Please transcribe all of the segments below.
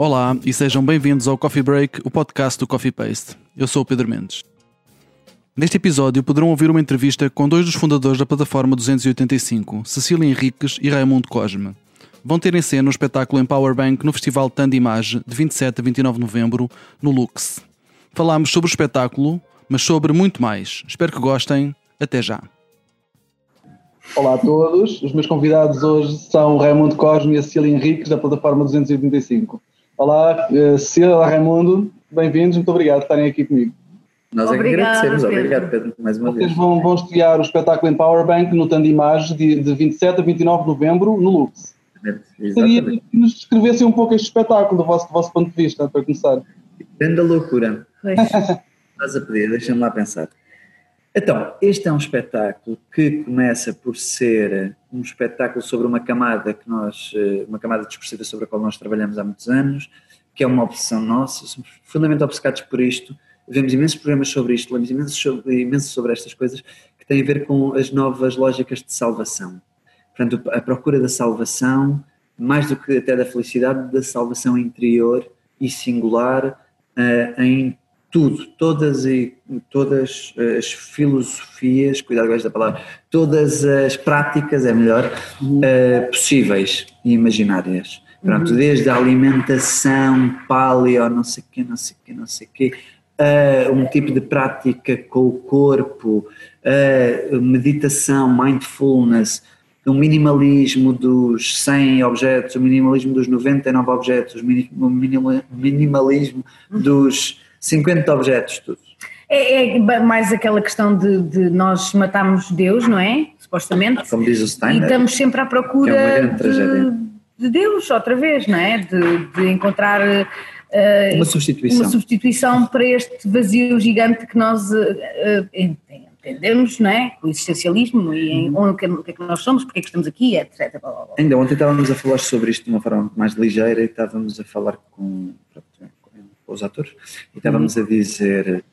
Olá e sejam bem-vindos ao Coffee Break, o podcast do Coffee Paste. Eu sou o Pedro Mendes. Neste episódio poderão ouvir uma entrevista com dois dos fundadores da plataforma 285, Cecília Henriques e Raimundo Cosme. Vão ter em cena o espetáculo Empower Bank no Festival Tandimage de 27 a 29 de novembro, no Lux. Falámos sobre o espetáculo, mas sobre muito mais. Espero que gostem. Até já. Olá a todos. Os meus convidados hoje são Raimundo Cosme e a Cecília Henriques, da plataforma 285. Olá, eh, Cecília, olá Raimundo, bem-vindos, muito obrigado por estarem aqui comigo. Nós Obrigada, agradecemos, Pedro. obrigado Pedro, mais uma Vocês vez. Vão, vão estrear o espetáculo em Powerbank no Tandimage de, de 27 a 29 de novembro no Lux. Gostaria que nos descrevessem um pouco este espetáculo do vosso, do vosso ponto de vista, para começar. Grande loucura. Estás a pedir, deixa-me lá pensar. Então, este é um espetáculo que começa por ser um espetáculo sobre uma camada que nós, eh, uma camada discursiva sobre a qual nós trabalhamos há muitos anos, que é uma obsessão nossa, somos fundamentalmente obcecados por isto, vemos imensos programas sobre isto, lemos imenso sobre, imenso sobre estas coisas que têm a ver com as novas lógicas de salvação. Portanto, a procura da salvação, mais do que até da felicidade, da salvação interior e singular uh, em tudo, todas, e, todas as filosofias, cuidado com esta palavra, todas as práticas, é melhor, uh, possíveis e imaginárias. Pronto, uhum. desde a alimentação, paleo, não sei o quê, não sei o quê, não sei o quê, uh, um tipo de prática com o corpo, uh, meditação, mindfulness, o minimalismo dos 100 objetos, o minimalismo dos 99 objetos, o minimalismo dos 50 objetos, tudo. É, é, mais aquela questão de, de, nós matarmos Deus, não é? Supostamente. Como diz o Steiner. E estamos sempre à procura é de, de, Deus, outra vez, não é? De, de encontrar uh, uma, substituição. uma substituição para este vazio gigante que nós uh, entendemos, não é? O existencialismo e em, uhum. o, que, o que é que nós somos, porque é que estamos aqui, etc. Blá, blá, blá. Ainda ontem estávamos a falar sobre isto de uma forma mais ligeira e estávamos a falar com os atores e estávamos uhum. a dizer.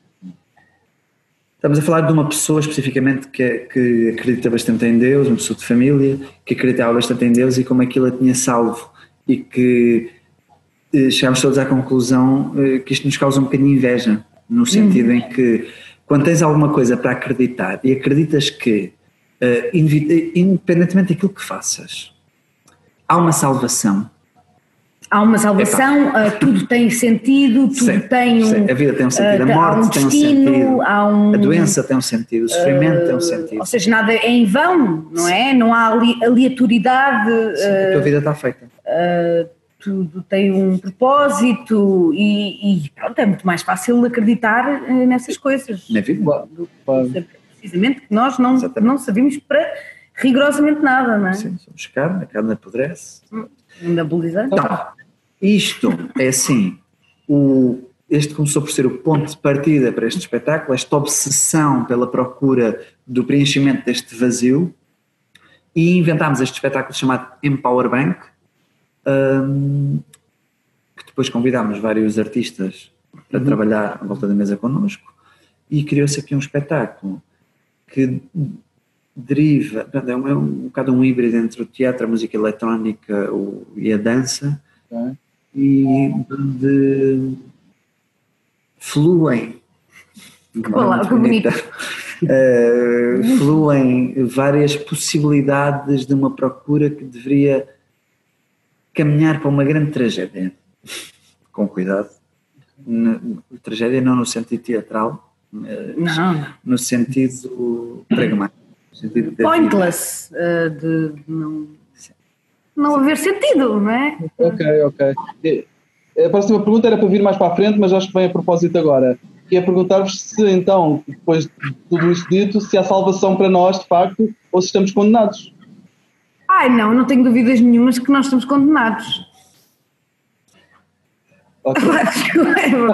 Estamos a falar de uma pessoa especificamente que, que acredita bastante em Deus, uma pessoa de família, que acreditava bastante em Deus e como aquilo a tinha salvo e que eh, chegámos todos à conclusão eh, que isto nos causa um bocadinho de inveja, no sentido uhum. em que quando tens alguma coisa para acreditar e acreditas que, uh, independentemente daquilo que faças, há uma salvação. Há uma salvação, uh, tudo tem sentido, tudo sim, tem um. Sim. A vida tem um sentido, uh, a morte um tem um sentido, um, a doença tem um sentido, o sofrimento tem um sentido. Ou seja, nada é em vão, não é? Não há aleatoriedade. Sim, a tua vida está feita tudo tem um propósito e, e, pronto, é muito mais fácil acreditar nessas coisas. Na vida. Precisamente que nós não, não sabemos para rigorosamente nada, não é? Sim, somos carne, a carne apodrece. Anabolizante. Então, isto é assim, o, este começou por ser o ponto de partida para este espetáculo, esta obsessão pela procura do preenchimento deste vazio, e inventámos este espetáculo chamado Empower Bank, um, que depois convidámos vários artistas para uhum. trabalhar à volta da mesa connosco e criou-se aqui um espetáculo que deriva, é um, é um bocado um híbrido entre o teatro, a música eletrónica o, e a dança. E de fluem Olá, que bonita. Uh, fluem várias possibilidades de uma procura que deveria caminhar para uma grande tragédia. Com cuidado. No, tragédia não no sentido teatral, não. no sentido pragmático. No sentido Pointless, uh, de não, não haver sentido, não é? Ok, ok. A próxima pergunta era para vir mais para a frente, mas acho que vem a propósito agora. Que é perguntar-vos se então, depois de tudo isto dito, se há salvação para nós, de facto, ou se estamos condenados. Ai, não, não tenho dúvidas nenhumas que nós estamos condenados. Okay.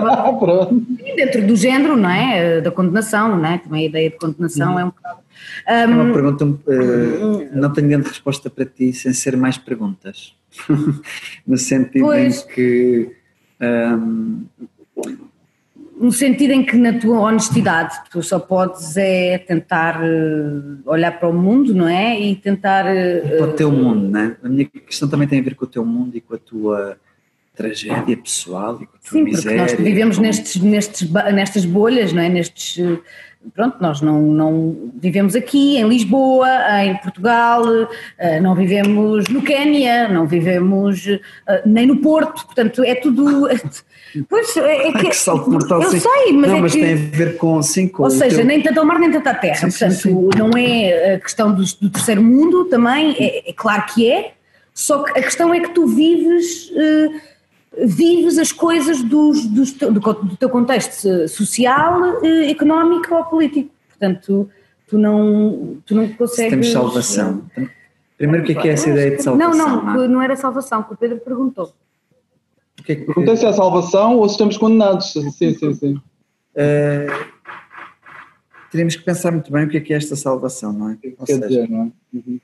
ah, pronto. E dentro do género, não é? Da condenação, não é? Também a ideia de condenação uhum. é um bocado. Um, é uma pergunta, uh, não tenho grande resposta para ti sem ser mais perguntas. no sentido pois, em que um, no sentido em que na tua honestidade tu só podes é tentar uh, olhar para o mundo, não é? E tentar... Uh, para o teu mundo, não é? A minha questão também tem a ver com o teu mundo e com a tua tragédia pessoal e com a tua Sim, miséria. porque nós vivemos com- nestes, nestes, nestas bolhas, não é? Nestes, eh, pronto, nós não, não vivemos aqui em Lisboa, em Portugal, eh, não vivemos no Quénia, não vivemos eh, nem no Porto, portanto é tudo... Pois, é, é Ai, que salto mortal, Eu sim. sei, mas não, é mas que... tem a ver com, sim, com Ou seja, teu- nem tanto ao mar nem tanto à terra. Sim, Portanto, sim. não é a questão do, do terceiro mundo também, é, é claro que é, só que a questão é que tu vives, eh, vives as coisas dos, dos teu- do, do teu contexto social, eh, económico ou político. Portanto, tu não, tu não se consegues. temos salvação. Primeiro, o que é que é essa ideia de Não, salvação? não, que não era salvação, que o Pedro perguntou. O que é que- Perguntei se é salvação ou se estamos condenados. Sim, sim, sim. Eh, teríamos que pensar muito bem o que é que é esta salvação, não é? Ou Quer seja, dizer, não é? Uhum.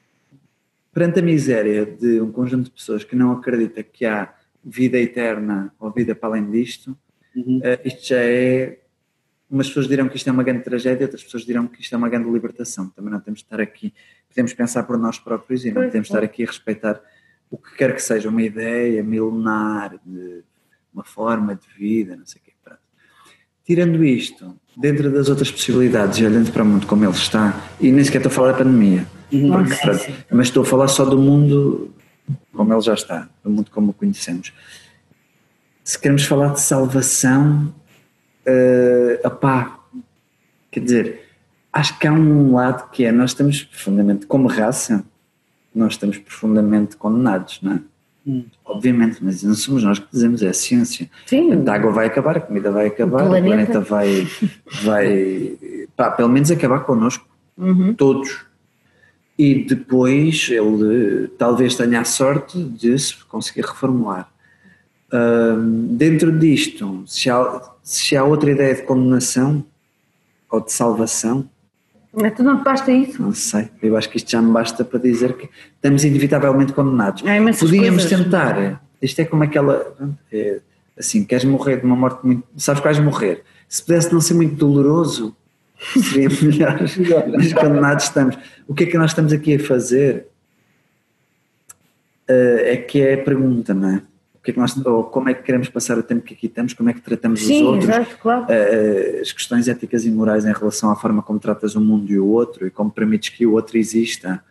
perante a miséria de um conjunto de pessoas que não acredita que há vida eterna ou vida para além disto, Uhum. eh, isto já é. Umas pessoas dirão que isto é uma grande tragédia, outras pessoas dirão que isto é uma grande libertação. Também não temos de estar aqui, podemos pensar por nós próprios e não podemos estar aqui a respeitar o que quer que seja, uma ideia milenar de uma forma de vida, não sei o quê. Pronto. Tirando isto, dentro das outras possibilidades e olhando para o mundo como ele está, e nem sequer estou a falar da pandemia, porque, Ok, pronto, mas estou a falar só do mundo como ele já está, do mundo como o conhecemos. Se queremos falar de salvação, uh, opá, quer dizer, acho que há um lado que é, nós estamos profundamente, como raça, nós estamos profundamente condenados, não é? Hum. Obviamente, mas não somos nós que dizemos, é a ciência. Sim, A água vai acabar, a comida vai acabar, o planeta. planeta, vai, vai pá, pelo menos acabar connosco, Uhum. todos. E depois ele talvez tenha a sorte de se conseguir reformular. Dentro disto, se há, se há outra ideia de condenação ou de salvação, Mas tu não te basta isso? não sei. Eu acho que isto já me basta para dizer que estamos inevitavelmente condenados. Imensas Podíamos coisas. tentar. Isto é como aquela. é, assim, queres morrer de uma morte muito. Sabes que vais morrer. Se pudesse não ser muito doloroso, seria melhor. Mas condenados estamos. O que é que nós estamos aqui a fazer? Eh, é que é a pergunta, não é? O que é que nós, ou como é que queremos passar o tempo que aqui estamos? Como é que tratamos os Sim, outros? exato, claro. eh, as questões éticas e morais em relação à forma como tratas o mundo e o outro e como permites que o outro exista,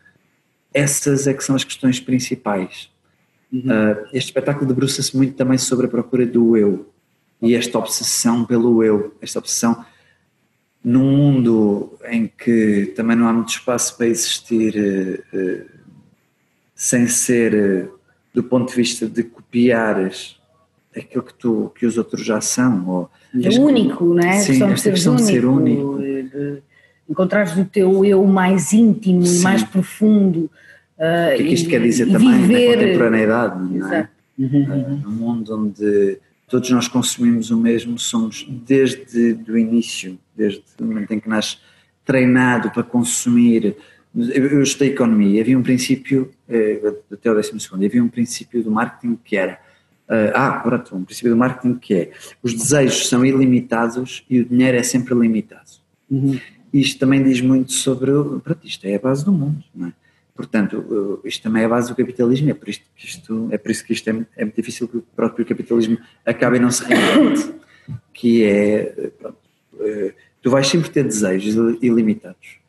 essas é que são as questões principais. Uhum. Eh, este espetáculo debruça-se muito também sobre a procura do eu e esta obsessão pelo eu, esta obsessão num mundo em que também não há muito espaço para existir eh, eh, sem ser eh, do ponto de vista de copiares aquilo que, tu, que os outros já são ou É único, não é? Sim, a questão questão de ser único, de- encontrares o teu eu mais íntimo e Sim. mais profundo. ah, o que é que isto e- quer dizer e também na viver, contemporaneidade, não é? Exato. Uhum. num mundo onde todos nós consumimos o mesmo, somos desde o início, desde o momento em que nasce treinado para consumir. Eu, eu estudei economia havia um princípio, eh, até o décimo segundo, havia um princípio do marketing que era, eh, ah, pronto, um princípio do marketing que é, os desejos são ilimitados e o dinheiro é sempre limitado. Uhum. Isto também diz muito sobre, pronto, isto é a base do mundo, não é? Portanto, isto também é a base do capitalismo, é por, isto isto, é por isso que isto é, é muito difícil que o próprio capitalismo acabe e não se reinvente, que é, pronto, eh, tu vais sempre ter desejos ilimitados.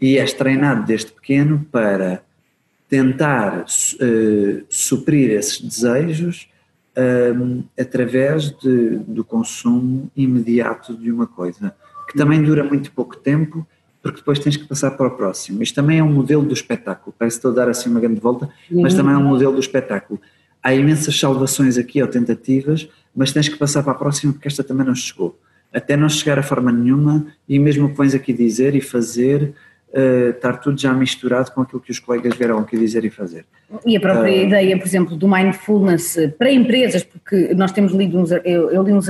E és treinado desde pequeno para tentar eh, suprir esses desejos ehm, através de, do consumo imediato de uma coisa, que também dura muito pouco tempo, porque depois tens que passar para o próximo. Isto também é um modelo do espetáculo, parece que estou a dar assim uma grande volta, mas também é um modelo do espetáculo. Há imensas salvações aqui ou tentativas, mas tens que passar para a próxima porque esta também não chegou. Até não chegar a forma nenhuma, e mesmo o que vens aqui dizer e fazer, uh, estar tudo já misturado com aquilo que os colegas vieram aqui dizer e fazer. E a própria Ah. ideia, por exemplo, do mindfulness para empresas, porque nós temos lido uns, eu, eu li uns,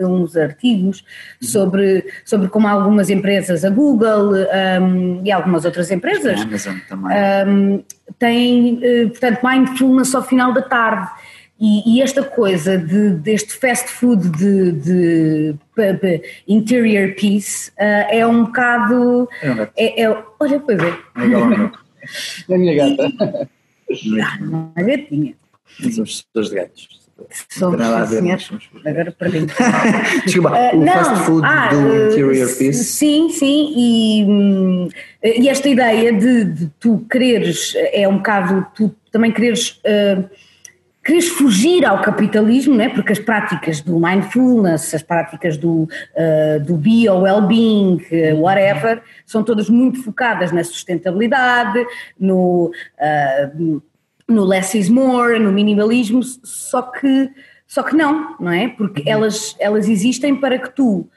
uns artigos sobre, sobre como algumas empresas, a Google um, e algumas outras empresas, A Amazon também. um, têm, eh, portanto, mindfulness ao final da tarde. E, e esta coisa de, deste fast food de, de, pe- interior peace eh, é um bocado. É. É, é, olha, pois é, É. É a minha gata. ah, não é gatinha. Somos pessoas de gatos. Somos, Nada a ver, senhor. mas somos- Agora para mim. Desculpa, Ah, o não, fast food ah, do Interior s- Peace. Sim, sim, e, hum, e esta ideia de, de tu quereres, é um bocado, tu também quereres, eh, quereres fugir ao capitalismo, né? porque as práticas do mindfulness, as práticas do, eh, do bio, well-being, eh, whatever, são todas muito focadas na sustentabilidade, no, ah, no less is more, no minimalismo, só que, só que não, não é? Porque elas, elas existem para que tu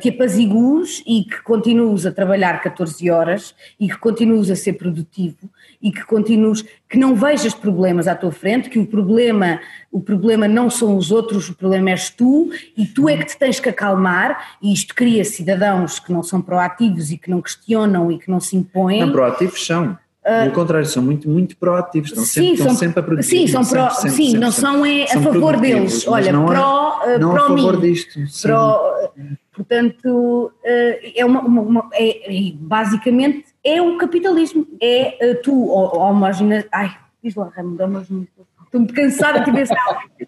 te apazigues e que continues a trabalhar 14 horas e que continues a ser produtivo e que continues, que não vejas problemas à tua frente, que o problema, o problema não são os outros, o problema és tu e tu é que te tens que acalmar e isto cria cidadãos que não são proativos e que não questionam e que não se impõem. Não, proativos são. Pelo contrário, são muito, muito proativos. Estão sempre, Ah, Sim, estão são, sempre a produzir. sim, são sempre, pró, sempre, sim sempre, não sempre. são é a favor deles. Olha, não é- pró, eh, não a pró favor mim. disto. sim. Pró, portanto, eh, é uma, uma- uma- é- é- basicamente é o capitalismo. É eh, tu, homogena. Ai, diz lá, Raimundo, homogena. Estou muito cansada de ver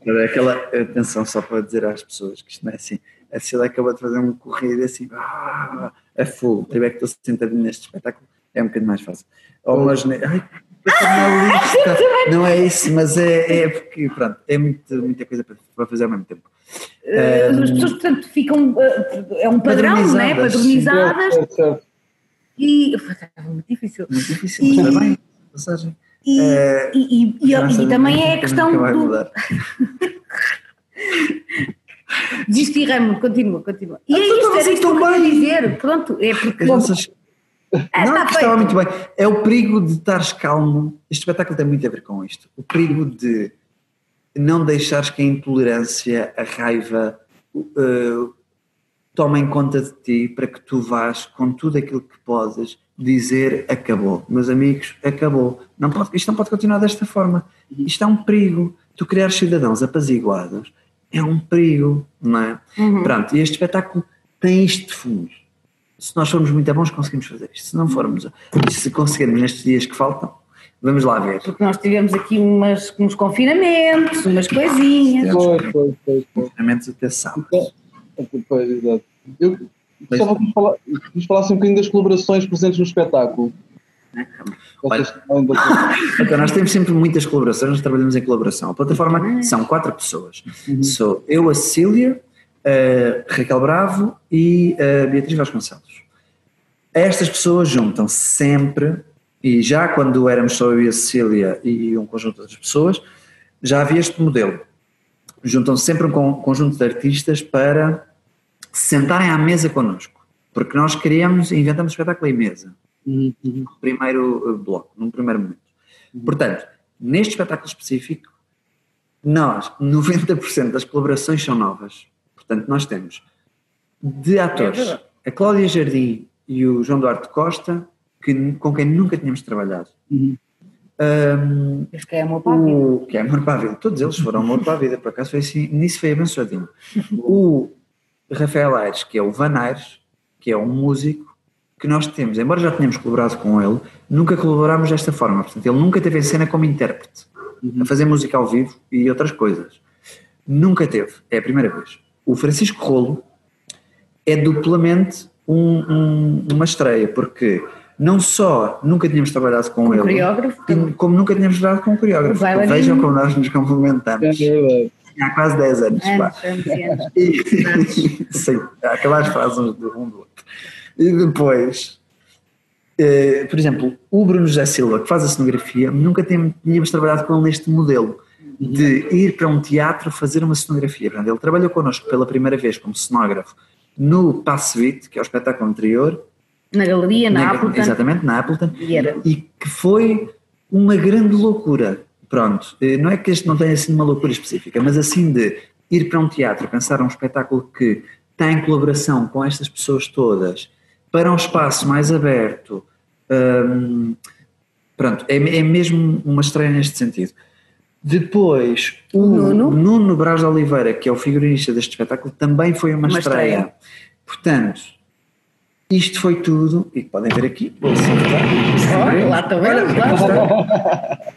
Era aquela atenção só para dizer às pessoas que isto não é assim. A Cecília acabou de fazer um corrido assim, ah, a full. Eu é que estou sentadinho neste espetáculo, é um bocadinho mais fácil. Homogene... Ai, jornalista. não é isso, mas é, é porque, pronto, é muito, muita coisa para, fazer ao mesmo tempo. Eh, As pessoas, portanto, ficam. eh, É um padrão, não é? Padronizadas, e. É muito difícil. Muito difícil, E- mas bem. Passagem. E, Eh, e, e- e- e também é a nunca questão do. Raimundo, continua, continua. E é então isto, era isto que eu queria dizer. Pronto, é porque. As Ah, não, que estava muito bem. É o perigo de estares calmo. Este espetáculo tem muito a ver com isto. O perigo de não deixares que a intolerância, a raiva, uh, tomem conta de ti para que tu vás com tudo aquilo que podes dizer acabou. Meus amigos, acabou. Não pode, isto não pode continuar desta forma. Isto é um perigo. Tu criares cidadãos apaziguados é um perigo, não é? Uhum. Pronto, e este espetáculo tem isto de fundo. Se nós formos muito bons, conseguimos fazer isto. Se não formos, se conseguirmos nestes dias que faltam, vamos lá ver. Porque nós tivemos aqui umas, uns confinamentos, umas coisinhas. Pois, pois, pois. Realmente até sábado. Pois, exato. Eu gostava que nos fala- que nos falasse um bocadinho das colaborações presentes no espetáculo. Olha. Estão ainda- Então, nós temos sempre muitas colaborações, nós trabalhamos em colaboração. A plataforma são quatro pessoas. Sou eu, a Cecília, a Raquel Bravo e Beatriz Vasconcelos. Estas pessoas juntam-se sempre, e já quando éramos só eu e a Cecília e um conjunto de outras pessoas, já havia este modelo. Juntam-se sempre um con- conjunto de artistas para se sentarem à mesa connosco. Porque nós queríamos, inventamos espetáculo em mesa Uhum, uhum. no primeiro uh, bloco, num primeiro momento. Portanto, neste espetáculo específico, nós, 90% das colaborações são novas. Portanto, nós temos de atores verdade. a Cláudia Jardim e o João Duarte Costa, que, com quem nunca tínhamos trabalhado. Uhum. Um, Este que é amor para a vida. o, que é amor para a vida. Todos eles foram amor para a vida, por acaso foi assim, nisso foi abençoadinho. O Rafael Aires, que é o Van Aires, que é um músico que nós temos, embora já tenhamos colaborado com ele, nunca colaborámos desta forma. Portanto, ele nunca teve em cena como intérprete, a fazer música ao vivo e outras coisas. Nunca teve, é a primeira vez. O Francisco Rolo é duplamente um- um- uma estreia, porque não só nunca tínhamos trabalhado com Um ele, coreógrafo. e como nunca tínhamos trabalhado com um coreógrafo. O bailarino. Vejam como nós nos É complementamos. verdade. Há quase 10 anos. pá. Anos, anos, anos. E, sim, acabar as frases uns do um do outro. E depois, eh, por exemplo, o Bruno José Silva, que faz a cenografia, nunca tínhamos trabalhado com ele neste modelo de ir para um teatro fazer uma cenografia. Portanto, ele trabalhou connosco pela primeira vez como cenógrafo no Passo Vite, que é o espetáculo anterior, Na galeria, na, na- Appleton. exatamente, na Appleton, E era. e que foi uma grande loucura. Pronto, eh, não é que este não tenha sido uma loucura específica, mas assim de ir para um teatro, pensar um espetáculo que tem colaboração com estas pessoas todas, para um espaço mais aberto, hum, pronto, é, é mesmo uma estreia neste sentido. Depois, o Nuno. Nuno Braz de Oliveira, que é o figurinista deste espetáculo, também foi uma, Uma estreia. estreia. Portanto, isto foi tudo, e podem ver aqui, vou aceitar. Olha, lá estão eles, lá estão.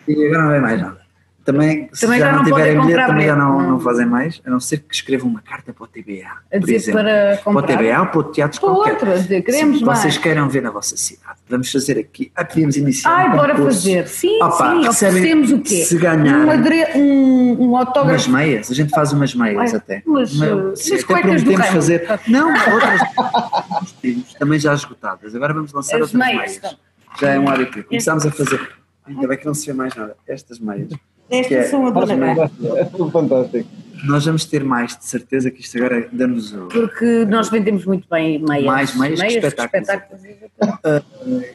E agora não vem mais nada. Também, se Também já, não não tiverem bilhete, comprar também já não, não fazem mais, a não ser que escrevam uma carta para o TBA, A dizer exemplo. para Para o comprar. TBA ou para o teatro Para qualquer. outro, dizer, queremos Sim, mais. Vocês queiram ver na vossa cidade. Vamos fazer aqui. Ah, podíamos iniciar. Ai, um bora fazer. Sim, Opa, sim, recebem- o quê? Se ganharem. Um, adre... um, um Umas autógrafo. meias, a gente faz umas meias Ai, até. mas, Uma- uh, sim, até prometemos fazer. Não, outras também já esgotadas. Agora vamos lançar As outras meias, meias. Já é um hábito. Começámos a fazer. Ainda bem que não se vê mais nada. Estas meias. É- Estas são a dona Gra. Fantástico. Nós vamos ter mais, de certeza que isto agora dá-nos o. Porque nós vendemos muito bem meias. Mais meias que espetáculos.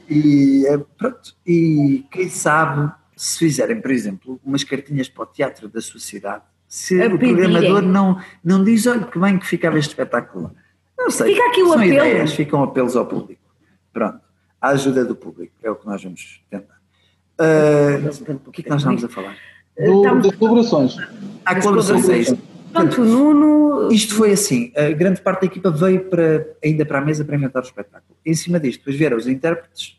E é, pronto. E quem sabe se fizerem, por exemplo, umas cartinhas para o teatro da sua cidade, se A o pedirem. programador não, não diz, olha que bem que ficava este espetáculo. Não sei. Fica aqui o são apelo. ideias, ficam apelos ao público. Pronto. A ajuda do público é o que nós vamos tentar. Ah, o que é que nós estamos a falar? Do, Estamos- das colaborações. Há colaborações, é isso. Portanto, o Nuno. Isto foi assim, a grande parte da equipa veio para, ainda para a mesa para inventar o espetáculo. Em cima disto, depois vieram os intérpretes,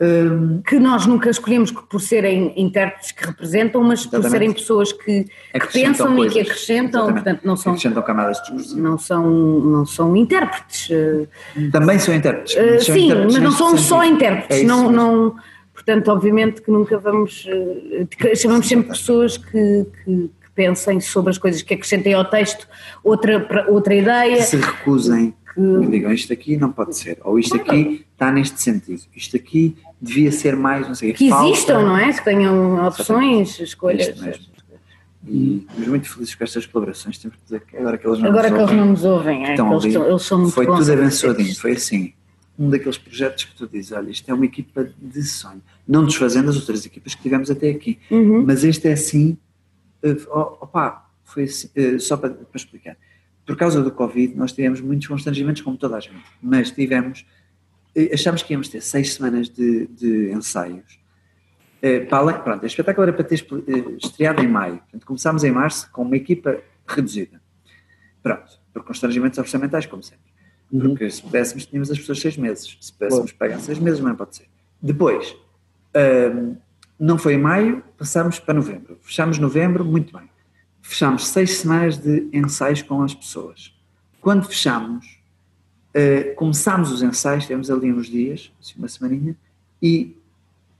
hum, que nós nunca escolhemos por serem intérpretes que representam, mas por Exatamente. serem pessoas que, que acrescentam pensam e que coisas. acrescentam, Exatamente. portanto não são, acrescentam camadas discursivas. não são, não são intérpretes. eh, Também são intérpretes. mas são sim, intérpretes mas não são só sentido. intérpretes, É isso não, não, portanto obviamente que nunca vamos, eh, que chamamos sempre pessoas que, que, que pensem sobre as coisas, que acrescentem ao texto outra, outra ideia, Que se recusem, que digam isto aqui não pode ser, ou isto aqui está neste sentido, isto aqui devia ser mais, não sei, que falta. existam, não é? Que tenham opções, escolhas. Isto mesmo. E estamos muito felizes com estas colaborações, temos que dizer que agora que eles não Agora nos que eles ouvem, não nos ouvem, é, que estão eles, eles são muito foi bons tudo abençoadinho, foi assim, um daqueles projetos que tu dizes, olha, isto é uma equipa de sonho, não desfazendo as outras equipas que tivemos até aqui, Uhum. mas este é assim, eh, opá, foi assim, eh, só para, para explicar, por causa do Covid nós tivemos muitos constrangimentos como toda a gente, mas tivemos, eh, achámos que íamos ter seis semanas de, de ensaios, para pronto, o espetáculo era para ter estreado em maio, portanto começámos em março com uma equipa reduzida, pronto, por constrangimentos orçamentais como sempre. Porque se pudéssemos, tínhamos as pessoas seis meses. Se pudéssemos pagar seis meses, não pode ser. Depois, hum, não foi em maio, passámos para novembro. Fechámos novembro, muito bem. Fechámos seis semanas de ensaios com as pessoas. Quando fechámos, uh, começámos os ensaios, temos ali uns dias, assim, uma semaninha, e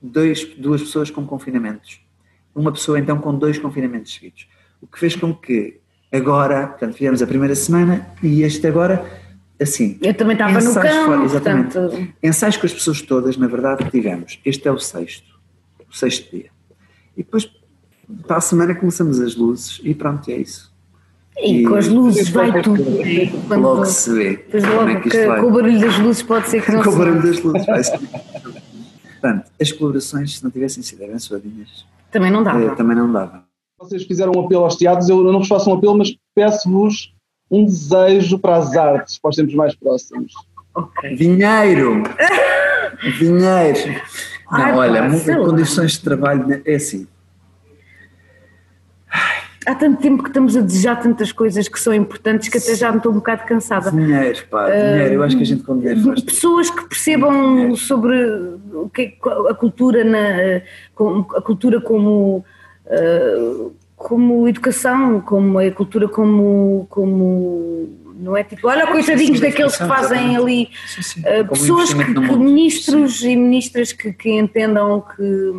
dois, duas pessoas com confinamentos. Uma pessoa, então, com dois confinamentos seguidos. O que fez com que agora, portanto, fizemos a primeira semana e este agora, assim. Eu também estava no campo, fora, exatamente. portanto. Ensaios com as pessoas todas, na verdade, tivemos. Este é o sexto, o sexto dia. E depois, para a semana, começamos as luzes e pronto, é isso. E, E- com as luzes vai tudo. Quando- Logo se vê logo, é que que- isto vai. com o barulho das luzes pode ser que não Com o barulho das luzes vai ser. Portanto, as colaborações, se não tivessem sido abençoadinhas, Também não dá. eh, também não dava. Vocês fizeram um apelo aos teatros, eu não vos faço um apelo, mas peço-vos um desejo para as artes, para os tempos mais próximos. Ok. Dinheiro! Dinheiro! Não, Ai, olha, condições de trabalho né, é assim. Há tanto tempo que estamos a desejar tantas coisas que são importantes que até já me estou um bocado cansada. Dinheiro, pá, dinheiro. Eu acho que a gente com dinheiro faz. Pessoas que percebam sobre o que é a cultura, na, a cultura como, eh, como educação, como a cultura como, como não é tipo, olha coitadinhos sim, daqueles que fazem ali Sim, sim. Uh, pessoas que, que ministros e ministras que, que entendam que,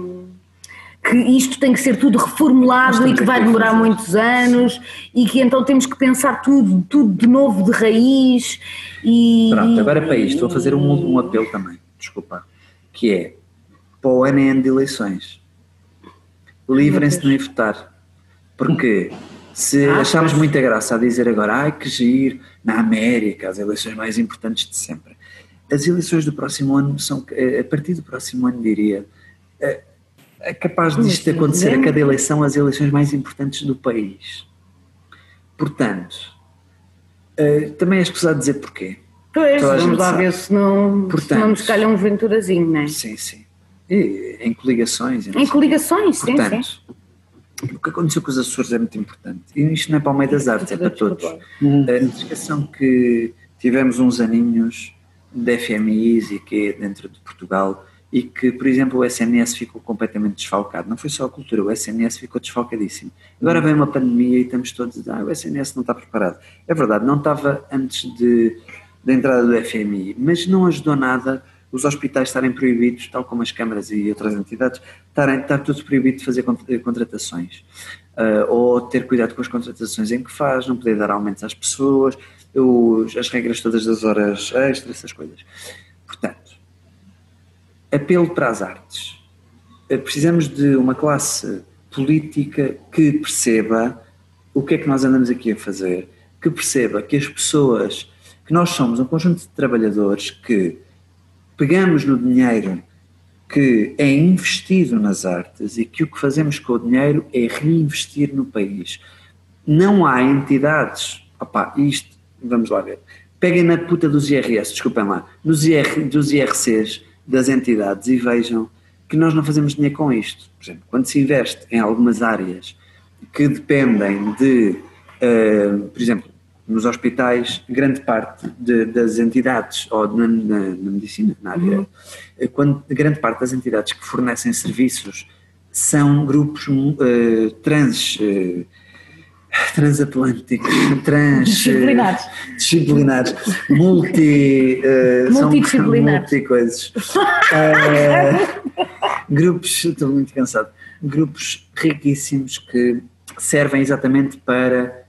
que isto tem que ser tudo reformulado e que vai é demorar fazer. muitos anos e que então temos que pensar tudo, tudo de novo de raiz e Pronto, agora para isto, vou fazer um, um apelo também, desculpa, que é para o ano é ano de eleições. Livrem-se de nem votar. Porque se Ah, acharmos muita graça a dizer agora, ai que giro, na América, as eleições mais importantes de sempre. As eleições do próximo ano são, eh, a partir do próximo ano, diria, eh, é capaz Mas disto acontecer a dizendo- cada eleição as eleições mais importantes do país. Portanto, eh, também é escusado dizer porquê. Pois, vamos lá sabe. ver se não, se Portanto, não nos calha um venturazinho, não é? Sim, sim. E, em coligações. Em sei. coligações, sim, sim. O que aconteceu com os Açores é muito importante. E isto não é para o meio das artes, é para todos. Uhum. A indicação que tivemos uns aninhos de FMIs e que dentro de Portugal e que, por exemplo, o SNS ficou completamente desfalcado. Não foi só a cultura, o SNS ficou desfalcadíssimo. Agora vem uma pandemia e estamos todos a ah, o SNS não está preparado. É verdade, não estava antes de, da entrada do FMI, mas não ajudou nada os hospitais estarem proibidos, tal como as câmaras e outras entidades, estarem, estar tudo proibido de fazer eh, contratações. Uh, ou ter cuidado com as contratações em que faz, não poder dar aumentos às pessoas, os, as regras todas das horas extras, essas coisas. Portanto, apelo para as artes. Uh, precisamos de uma classe política que perceba o que é que nós andamos aqui a fazer, que perceba que as pessoas, que nós somos um conjunto de trabalhadores que pegamos no dinheiro que é investido nas artes e que o que fazemos com o dinheiro é reinvestir no país. Não há entidades, opá, isto, vamos lá ver, peguem na puta dos IRS, desculpem lá, nos IR, dos IRCs das entidades e vejam que nós não fazemos dinheiro com isto. Por exemplo, quando se investe em algumas áreas que dependem de, uh, por exemplo, nos hospitais, grande parte de, das entidades, ou na, na, na medicina, na área, uhum. quando grande parte das entidades que fornecem serviços são grupos uh, trans. Uh, transatlânticos, trans disciplinares, disciplinares multi, uh, multidisciplinares, multi coisas. Uh, grupos, estou muito cansado, grupos riquíssimos que servem exatamente para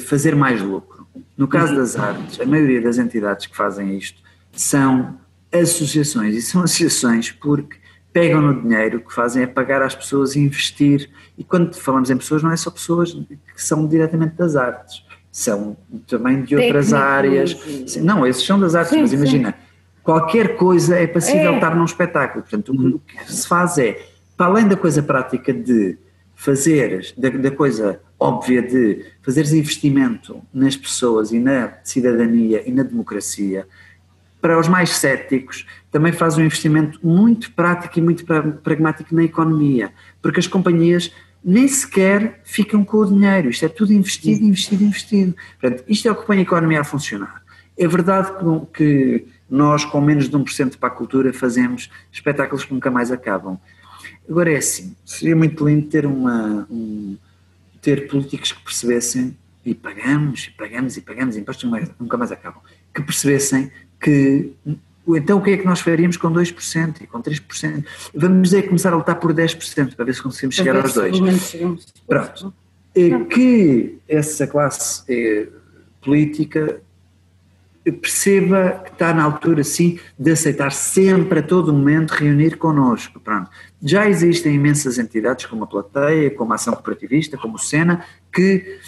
fazer mais lucro. No caso das artes, a maioria das entidades que fazem isto são associações, e são associações porque pegam no dinheiro, que fazem é pagar às pessoas e investir. E quando falamos em pessoas, não é só pessoas que são diretamente das artes, são também de outras áreas. Não, esses são das artes, sim, mas imagina, sim. qualquer coisa é passível é. estar num espetáculo. Portanto, o que se faz é, para além da coisa prática de fazer, da, da coisa óbvia de fazeres investimento nas pessoas e na cidadania e na democracia, para os mais céticos, também faz um investimento muito prático e muito pragmático na economia, porque as companhias nem sequer ficam com o dinheiro, isto é tudo investido, investido, investido. Portanto, isto é o que põe a economia a funcionar. É verdade que nós, com menos de 1% para a cultura, fazemos espetáculos que nunca mais acabam. Agora é assim, seria muito lindo ter uma, um, ter políticos que percebessem, e pagamos, e pagamos, e pagamos, impostos nunca mais acabam, que percebessem que então o que é que nós faríamos com 2% e com 3%? Vamos dizer, começar a lutar por 10% para ver se conseguimos chegar aos 2%. Pronto. Que essa classe eh, política perceba que está na altura, sim, de aceitar sempre, a todo momento, reunir connosco. Pronto. Já existem imensas entidades, como a Plateia, como a Ação Cooperativista, como o SENA, que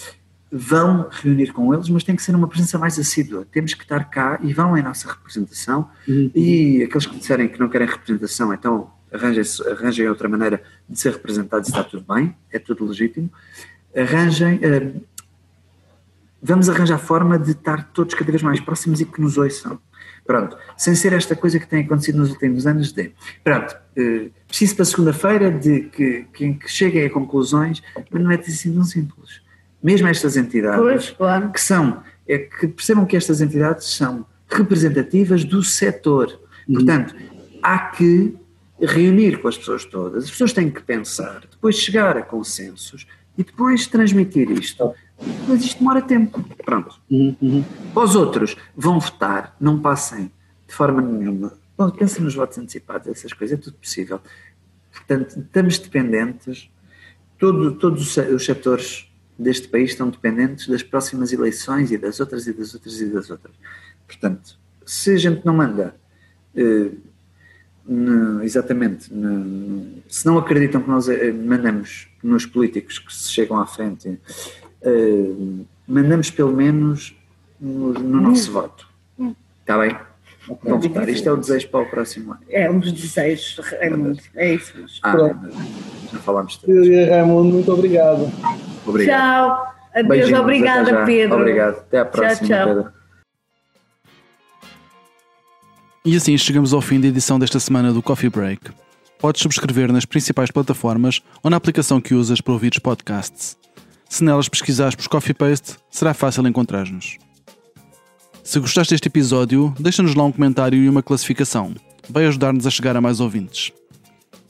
vão reunir com eles, mas tem que ser uma presença mais assídua. Temos que estar cá e vão em nossa representação. Uhum. E aqueles que disserem que não querem representação, então arranjem, arranjem outra maneira de ser representados está tudo bem, é tudo legítimo. Arranjem. Uh, vamos arranjar forma de estar todos cada vez mais próximos e que nos ouçam. Pronto, sem ser esta coisa que tem acontecido nos últimos anos de, pronto, eh, preciso para segunda-feira de que, que, que cheguem a conclusões, mas não é assim tão simples. Mesmo estas entidades, pois, claro. que são, é que percebam que estas entidades são representativas do setor. Uhum. Portanto, há que reunir com as pessoas todas, as pessoas têm que pensar, depois chegar a consensos e depois transmitir isto mas isto demora tempo. Pronto. Uhum, uhum. Os outros vão votar, não passem de forma nenhuma. Bom, pensem nos votos antecipados, essas coisas, é tudo possível. Portanto, estamos dependentes, todo, todos os setores deste país estão dependentes das próximas eleições e das outras e das outras e das outras. Portanto, se a gente não manda eh, no, exatamente no, se não acreditam que nós eh, mandamos nos políticos que se chegam à frente uh, mandamos pelo menos no, no nosso hum. voto. Está bem? Vamos votar. Isto é o desejo para o próximo ano. É um dos desejos, Raimundo. É isso mesmo. Ah, já falámos tanto. Raimundo, muito obrigado. Obrigado. Tchau. Adeus, Beijinhos, obrigada, Pedro. Obrigado. Até à próxima, tchau, tchau. Pedro. E assim chegamos ao fim da edição desta semana do Coffee Break. Podes subscrever nas principais plataformas ou na aplicação que usas para ouvir os podcasts. Se nelas pesquisares por Coffee Paste, será fácil encontrar-nos. Se gostaste deste episódio, deixa-nos lá um comentário e uma classificação. vai ajudar-nos a chegar a mais ouvintes.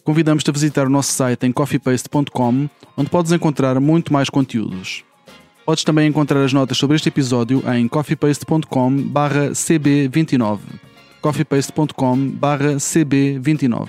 Convidamos-te a visitar o nosso site em coffeepaste.com, onde podes encontrar muito mais conteúdos. Podes também encontrar as notas sobre este episódio em coffeepaste.com cb29 coffeepaste.com cb29